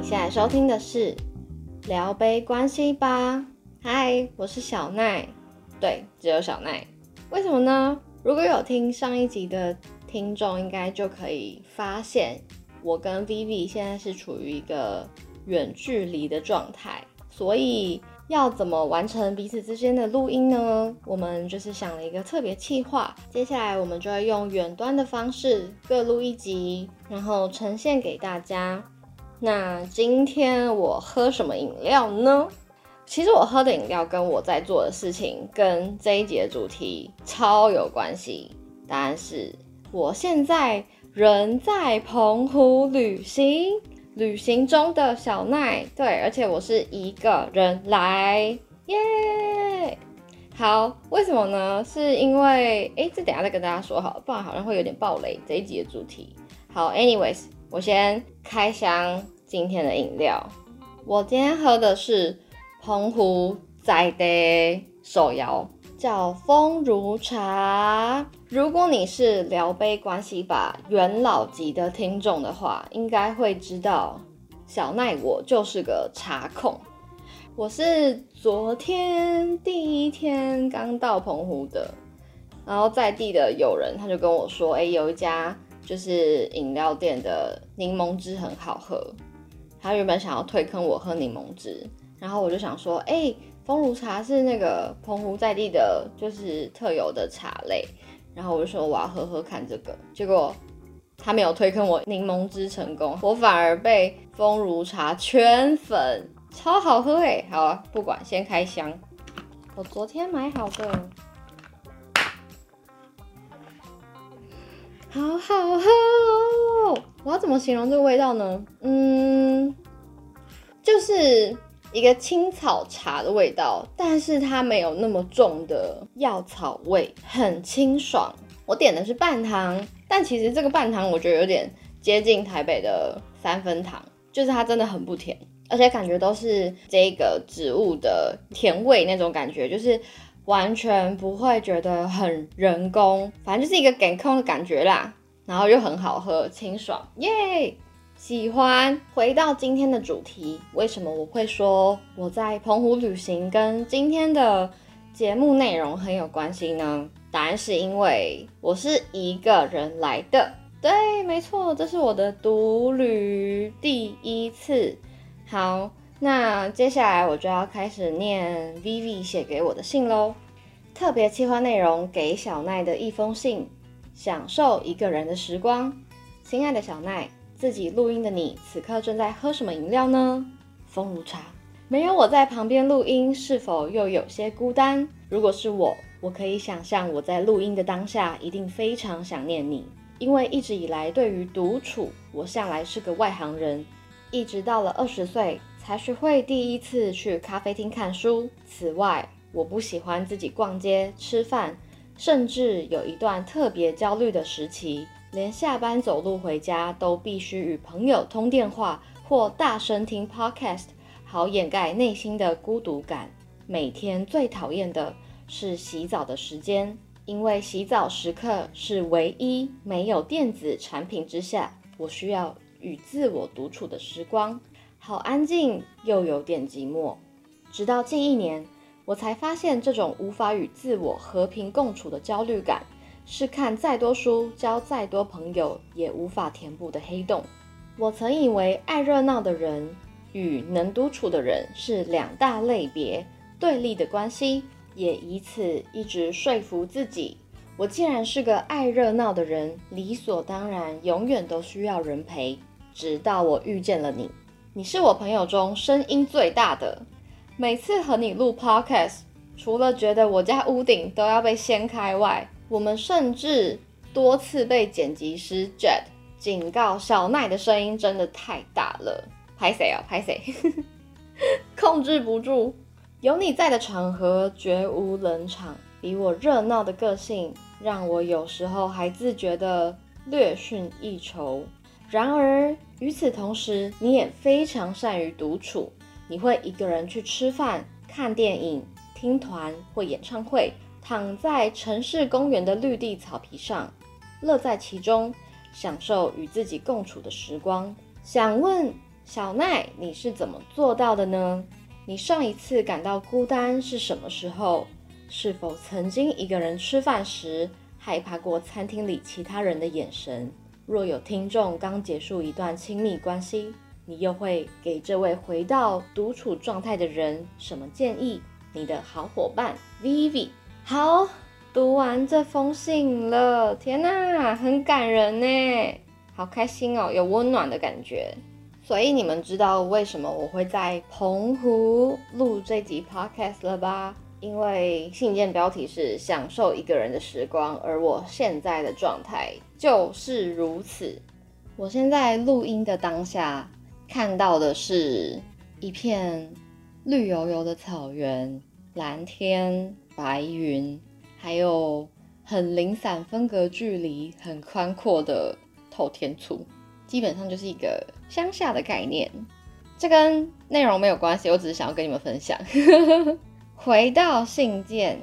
你现在收听的是聊杯关系吧。嗨，我是小奈。对，只有小奈。为什么呢？如果有听上一集的听众，应该就可以发现，我跟 Vivi 现在是处于一个远距离的状态，所以。要怎么完成彼此之间的录音呢？我们就是想了一个特别企划，接下来我们就会用远端的方式各录一集，然后呈现给大家。那今天我喝什么饮料呢？其实我喝的饮料跟我在做的事情跟这一集的主题超有关系。答案是我现在人在澎湖旅行。旅行中的小奈，对，而且我是一个人来，耶、好，为什么呢？是因为，哎，这等下再跟大家说好，不然好像会有点暴雷这一集的主题。好，anyways，我先开箱今天的饮料。我今天喝的是澎湖在地手摇。叫风如茶。如果你是聊杯关系吧元老级的听众的话，应该会知道小奈我就是个茶控。我是昨天第一天刚到澎湖的，然后在地的友人他就跟我说，哎，有一家就是饮料店的柠檬汁很好喝，他原本想要推坑我喝柠檬汁，然后我就想说，哎。风如茶是那个澎湖在地的，就是特有的茶类。然后我就说我要喝喝看这个，结果他没有推坑我柠檬汁成功，我反而被风如茶圈粉，超好喝哎！好啊，不管，先开箱。我昨天买好的，好好喝哦！我要怎么形容这个味道呢？嗯，就是。一个青草茶的味道，但是它没有那么重的药草味，很清爽。我点的是半糖，但其实这个半糖我觉得有点接近台北的三分糖，就是它真的很不甜，而且感觉都是这个植物的甜味那种感觉，就是完全不会觉得很人工，反正就是一个给空的感觉啦，然后又很好喝，清爽，耶、喜欢。回到今天的主题，为什么我会说我在澎湖旅行跟今天的节目内容很有关系呢？答案是因为我是一个人来的。对，没错，这是我的独旅第一次。好，那接下来我就要开始念 Vivi 写给我的信喽。特别企划内容给小奈的一封信，享受一个人的时光。亲爱的小奈。自己录音的你，此刻正在喝什么饮料呢？风如茶。没有我在旁边录音，是否又有些孤单？如果是我，我可以想象我在录音的当下，一定非常想念你。因为一直以来，对于独处，我向来是个外行人，一直到了二十岁才学会第一次去咖啡厅看书。此外，我不喜欢自己逛街、吃饭，甚至有一段特别焦虑的时期。连下班走路回家都必须与朋友通电话或大声听 podcast，好掩盖内心的孤独感。每天最讨厌的是洗澡的时间，因为洗澡时刻是唯一没有电子产品之下，我需要与自我独处的时光，好安静又有点寂寞。直到近一年，我才发现这种无法与自我和平共处的焦虑感。是看再多书、交再多朋友也无法填补的黑洞。我曾以为爱热闹的人与能独处的人是两大类别对立的关系，也以此一直说服自己，我既然是个爱热闹的人，理所当然永远都需要人陪。直到我遇见了你，你是我朋友中声音最大的。每次和你录 podcast，除了觉得我家屋顶都要被掀开外，我们甚至多次被剪辑师 Jet 警告，小奈的声音真的太大了，拍谁啊？拍谁？控制不住。有你在的场合绝无冷场，比我热闹的个性让我有时候还自觉得略逊一筹。然而与此同时，你也非常善于独处，你会一个人去吃饭、看电影、听团或演唱会。躺在城市公园的绿地草皮上，乐在其中，享受与自己共处的时光。想问小奈，你是怎么做到的呢？你上一次感到孤单是什么时候？是否曾经一个人吃饭时害怕过餐厅里其他人的眼神？若有听众刚结束一段亲密关系，你又会给这位回到独处状态的人什么建议？你的好伙伴 Vivi，好，读完这封信了，天哪，很感人呢，好开心哦，有温暖的感觉。所以你们知道为什么我会在澎湖录这集 podcast 了吧？因为信件标题是“享受一个人的时光”，而我现在的状态就是如此。我现在录音的当下，看到的是一片绿油油的草原、蓝天白云，还有很零散、分隔距离很宽阔的透天厝，基本上就是一个乡下的概念。这跟内容没有关系，我只是想要跟你们分享。回到信件，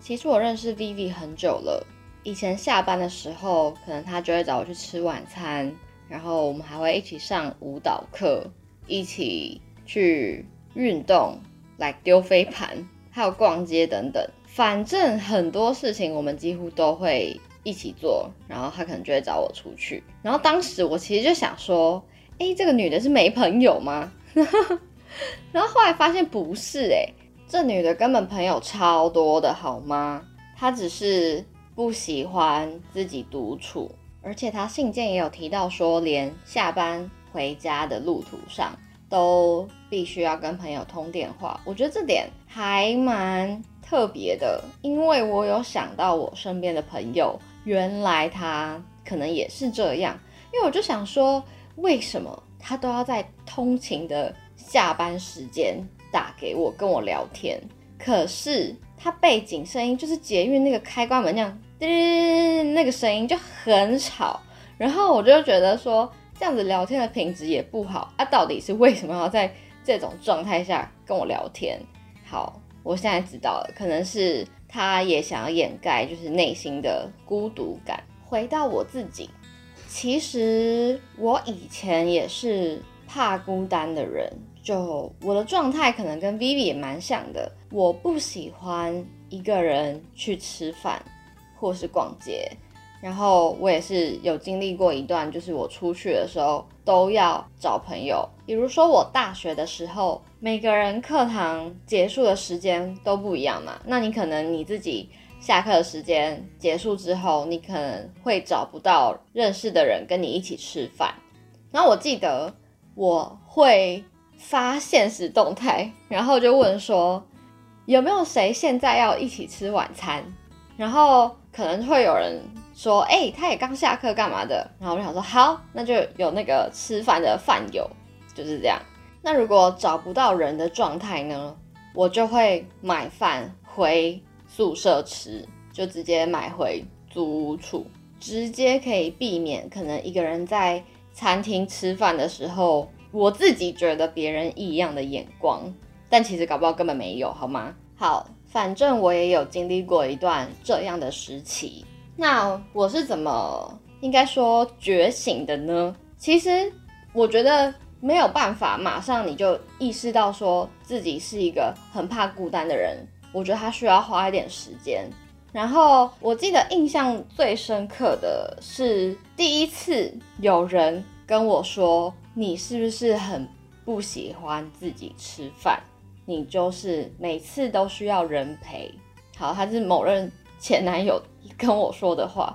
其实我认识 Vivi 很久了。以前下班的时候，可能他就会找我去吃晚餐，然后我们还会一起上舞蹈课，一起去运动，来丢飞盘，还有逛街等等。反正很多事情我们几乎都会一起做。然后他可能就会找我出去。然后当时我其实就想说，哎，这个女的是没朋友吗？然后后来发现不是，哎。这女的根本朋友超多的，好吗？她只是不喜欢自己独处，而且她信件也有提到说，连下班回家的路途上都必须要跟朋友通电话。我觉得这点还蛮特别的，因为我有想到我身边的朋友，原来他可能也是这样。因为我就想说，为什么他都要在通勤的下班时间打给我跟我聊天，可是他背景声音就是捷运那个开关门那样叮，那个声音就很吵，然后我就觉得说这样子聊天的品质也不好啊，到底是为什么要在这种状态下跟我聊天？好，我现在知道了，可能是他也想要掩盖就是内心的孤独感。回到我自己，其实我以前也是怕孤单的人。就我的状态可能跟 Vivi 也蛮像的，我不喜欢一个人去吃饭或是逛街，然后我也是有经历过一段，就是我出去的时候都要找朋友。比如说我大学的时候，每个人课堂结束的时间都不一样嘛，那你可能你自己下课的时间结束之后，你可能会找不到认识的人跟你一起吃饭。然后我记得我会。发现实动态，然后就问说有没有谁现在要一起吃晚餐？然后可能会有人说，哎、他也刚下课干嘛的？然后我就想说，好，那就有那个吃饭的饭友，就是这样。那如果找不到人的状态呢，我就会买饭回宿舍吃，就直接买回租屋处，直接可以避免可能一个人在餐厅吃饭的时候。我自己觉得别人异样的眼光，但其实搞不好根本没有，好吗？好，反正我也有经历过一段这样的时期。那我是怎么应该说觉醒的呢？其实我觉得没有办法马上你就意识到说自己是一个很怕孤单的人。我觉得他需要花一点时间。然后我记得印象最深刻的是第一次有人跟我说。你是不是很不喜欢自己吃饭？你就是每次都需要人陪。好，他是某任前男友跟我说的话。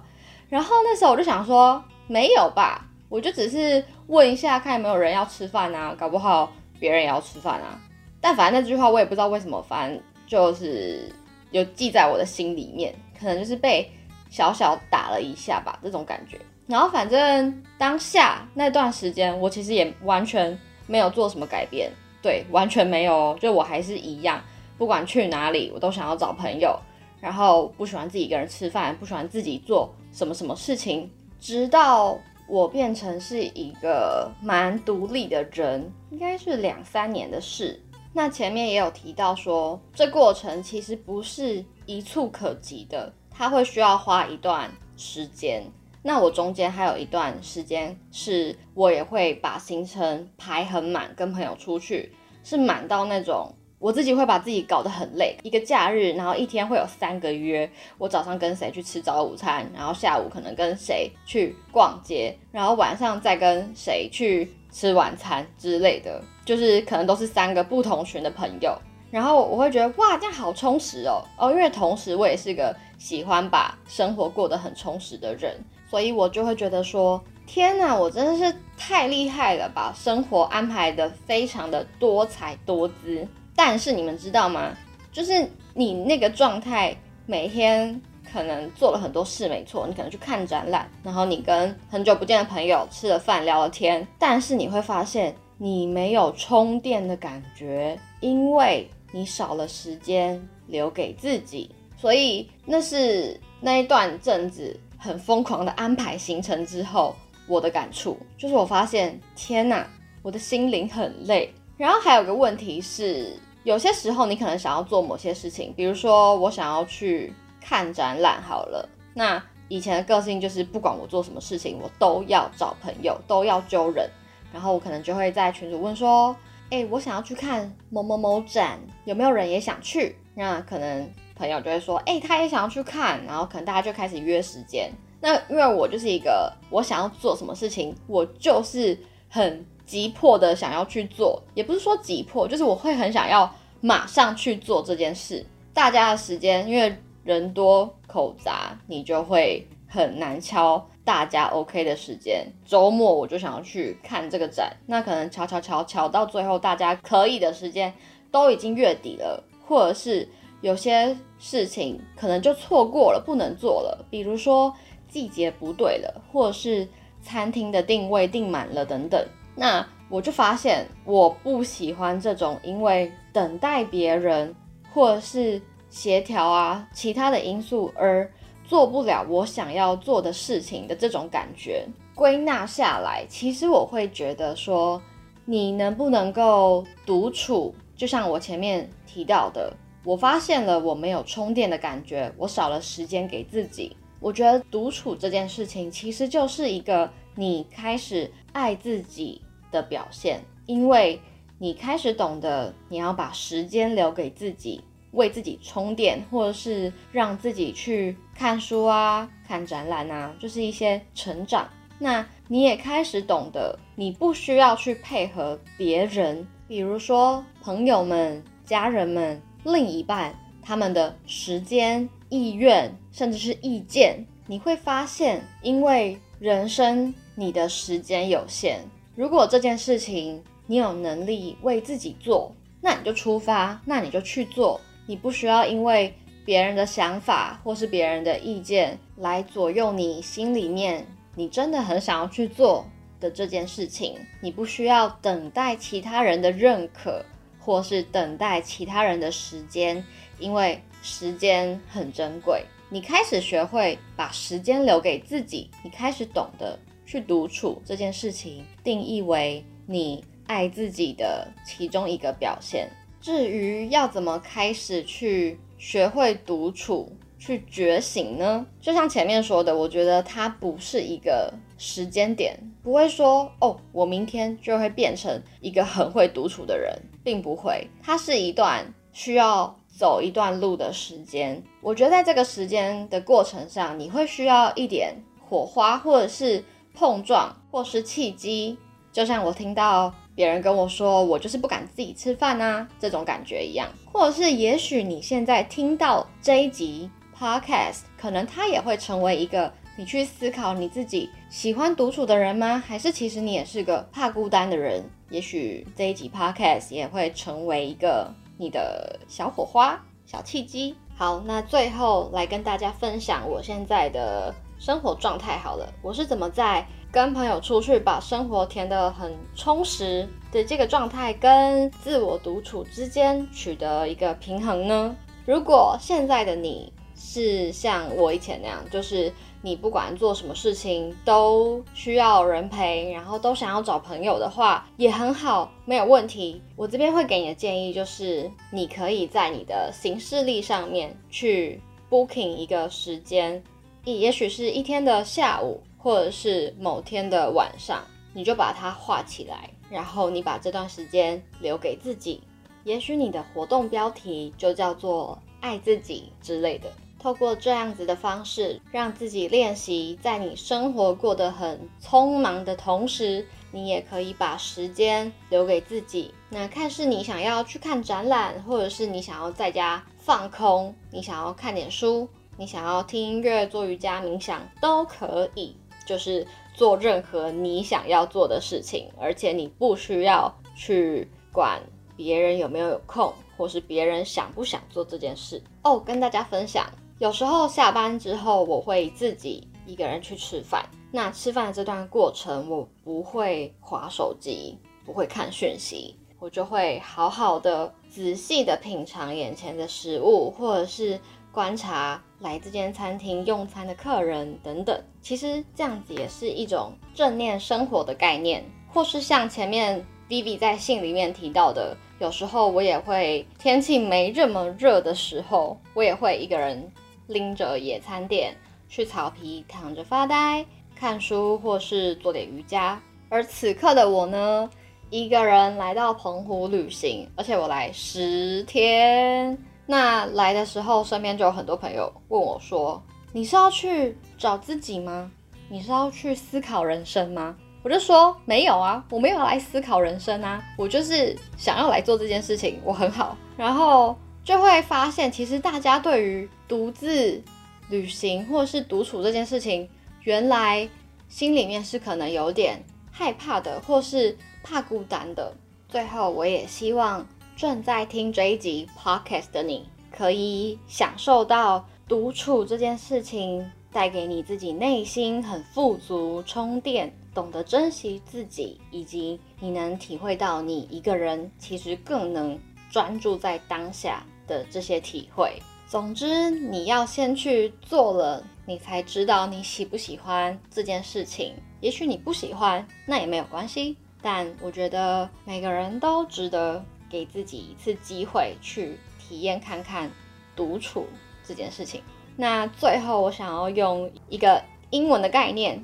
然后那时候我就想说，没有吧，我就只是问一下，看有没有人要吃饭啊，搞不好别人也要吃饭啊。但反正那句话我也不知道为什么，反正就是有记在我的心里面，可能就是被小小打了一下吧，这种感觉。然后反正当下那段时间，我其实也完全没有做什么改变，对，完全没有，就我还是一样，不管去哪里，我都想要找朋友，然后不喜欢自己一个人吃饭，不喜欢自己做什么什么事情，直到我变成是一个蛮独立的人，应该是两三年的事。那前面也有提到说，这过程其实不是一蹴可及的，它会需要花一段时间。那我中间还有一段时间，是我也会把行程排很满，跟朋友出去，是满到那种我自己会把自己搞得很累。一个假日，然后一天会有三个约，我早上跟谁去吃早午餐，然后下午可能跟谁去逛街，然后晚上再跟谁去吃晚餐之类的，就是可能都是三个不同群的朋友。然后我会觉得哇，这样好充实哦哦，因为同时我也是个喜欢把生活过得很充实的人。所以我就会觉得说，天哪，我真的是太厉害了，把生活安排得非常的多彩多姿。但是你们知道吗？就是你那个状态，每天可能做了很多事，没错，你可能去看展览，然后你跟很久不见的朋友吃了饭，聊了天，但是你会发现你没有充电的感觉，因为你少了时间留给自己。所以那是那一段阵子。很疯狂的安排行程之后，我的感触就是我发现，天哪，我的心灵很累。然后还有个问题是，有些时候你可能想要做某些事情，比如说我想要去看展览，好了。那以前的个性就是，不管我做什么事情，我都要找朋友，都要揪人。然后我可能就会在群组问说，哎，我想要去看某某某展，有没有人也想去？那可能。朋友就会说，哎、他也想要去看，然后可能大家就开始约时间。那因为我就是一个，我想要做什么事情，我就是很急迫的想要去做，也不是说急迫，就是我会很想要马上去做这件事。大家的时间，因为人多口杂，你就会很难敲大家 OK 的时间。周末我就想要去看这个展，那可能敲敲敲敲到最后，大家可以的时间都已经月底了，或者是。有些事情可能就错过了，不能做了。比如说季节不对了，或者是餐厅的定位订满了等等。那我就发现我不喜欢这种因为等待别人或者是协调啊其他的因素而做不了我想要做的事情的这种感觉。归纳下来，其实我会觉得说，你能不能够独处，就像我前面提到的。我发现了我没有充电的感觉，我少了时间给自己。我觉得独处这件事情其实就是一个你开始爱自己的表现，因为你开始懂得你要把时间留给自己，为自己充电，或者是让自己去看书啊、看展览啊，就是一些成长。那你也开始懂得，你不需要去配合别人，比如说朋友们、家人们。另一半他们的时间、意愿，甚至是意见，你会发现，因为人生你的时间有限，如果这件事情你有能力为自己做，那你就出发，那你就去做，你不需要因为别人的想法或是别人的意见来左右你心里面你真的很想要去做的这件事情，你不需要等待其他人的认可。或是等待其他人的时间，因为时间很珍贵。你开始学会把时间留给自己，你开始懂得去独处这件事情，定义为你爱自己的其中一个表现。至于要怎么开始去学会独处，去觉醒呢？就像前面说的，我觉得它不是一个时间点，不会说哦，我明天就会变成一个很会独处的人。并不会，它是一段需要走一段路的时间。我觉得在这个时间的过程上，你会需要一点火花，或者是碰撞，或是契机。就像我听到别人跟我说，我就是不敢自己吃饭啊，这种感觉一样。或者是，也许你现在听到这一集 podcast，可能它也会成为一个你去思考你自己喜欢独处的人吗？还是其实你也是个怕孤单的人？也许这一集 podcast 也会成为一个你的小火花、小契机。好，那最后来跟大家分享我现在的生活状态。好了，我是怎么在跟朋友出去把生活填得很充实的这个状态，跟自我独处之间取得一个平衡呢？如果现在的你是像我以前那样，就是。你不管做什么事情都需要人陪，然后都想要找朋友的话，也很好，没有问题。我这边会给你的建议就是，你可以在你的行事历上面去 booking 一个时间，也许是一天的下午，或者是某天的晚上，你就把它画起来，然后你把这段时间留给自己。也许你的活动标题就叫做“爱自己”之类的。透过这样子的方式，让自己练习，在你生活过得很匆忙的同时，你也可以把时间留给自己。那看是你想要去看展览，或者是你想要在家放空，你想要看点书，你想要听音乐、做瑜伽、冥想，都可以。就是做任何你想要做的事情，而且你不需要去管别人有没有有空，或是别人想不想做这件事。哦，跟大家分享。有时候下班之后，我会自己一个人去吃饭。那吃饭的这段过程，我不会划手机，不会看讯息，我就会好好的、仔细的品尝眼前的食物，或者是观察来这间餐厅用餐的客人等等。其实这样子也是一种正念生活的概念，或是像前面 Viv 在信里面提到的，有时候我也会天气没这么热的时候，我也会一个人。拎着野餐垫去草皮躺着发呆、看书，或是做点瑜伽。而此刻的我呢，一个人来到澎湖旅行，而且我来十天。那来的时候，身边就有很多朋友问我说：“你是要去找自己吗？你是要去思考人生吗？”我就说：“没有啊，我没有来思考人生啊，我就是想要来做这件事情，我很好。”然后。就会发现，其实大家对于独自旅行或是独处这件事情，原来心里面是可能有点害怕的，或是怕孤单的。最后，我也希望正在听这一集 podcast 的你，可以享受到独处这件事情带给你自己内心很富足、充电、懂得珍惜自己，以及你能体会到你一个人其实更能专注在当下。的这些体会，总之你要先去做了，你才知道你喜不喜欢这件事情。也许你不喜欢，那也没有关系。但我觉得每个人都值得给自己一次机会去体验看看独处这件事情。那最后我想要用一个英文的概念，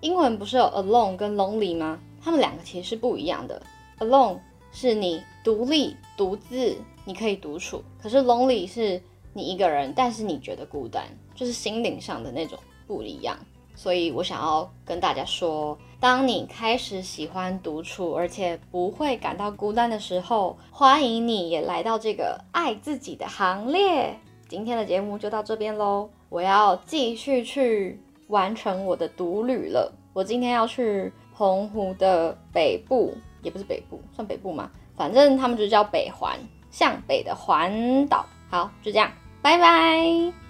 英文不是有 alone 跟 lonely 吗？他们两个其实是不一样的。alone 是你独立、独自。你可以独处，可是 lonely 是你一个人，但是你觉得孤单，就是心灵上的那种不一样。所以我想要跟大家说，当你开始喜欢独处，而且不会感到孤单的时候，欢迎你也来到这个爱自己的行列。今天的节目就到这边喽，我要继续去完成我的独旅了。我今天要去澎湖的北部，也不是北部，算北部吗？反正他们就叫北环。向北的环岛，好，就这样，拜拜。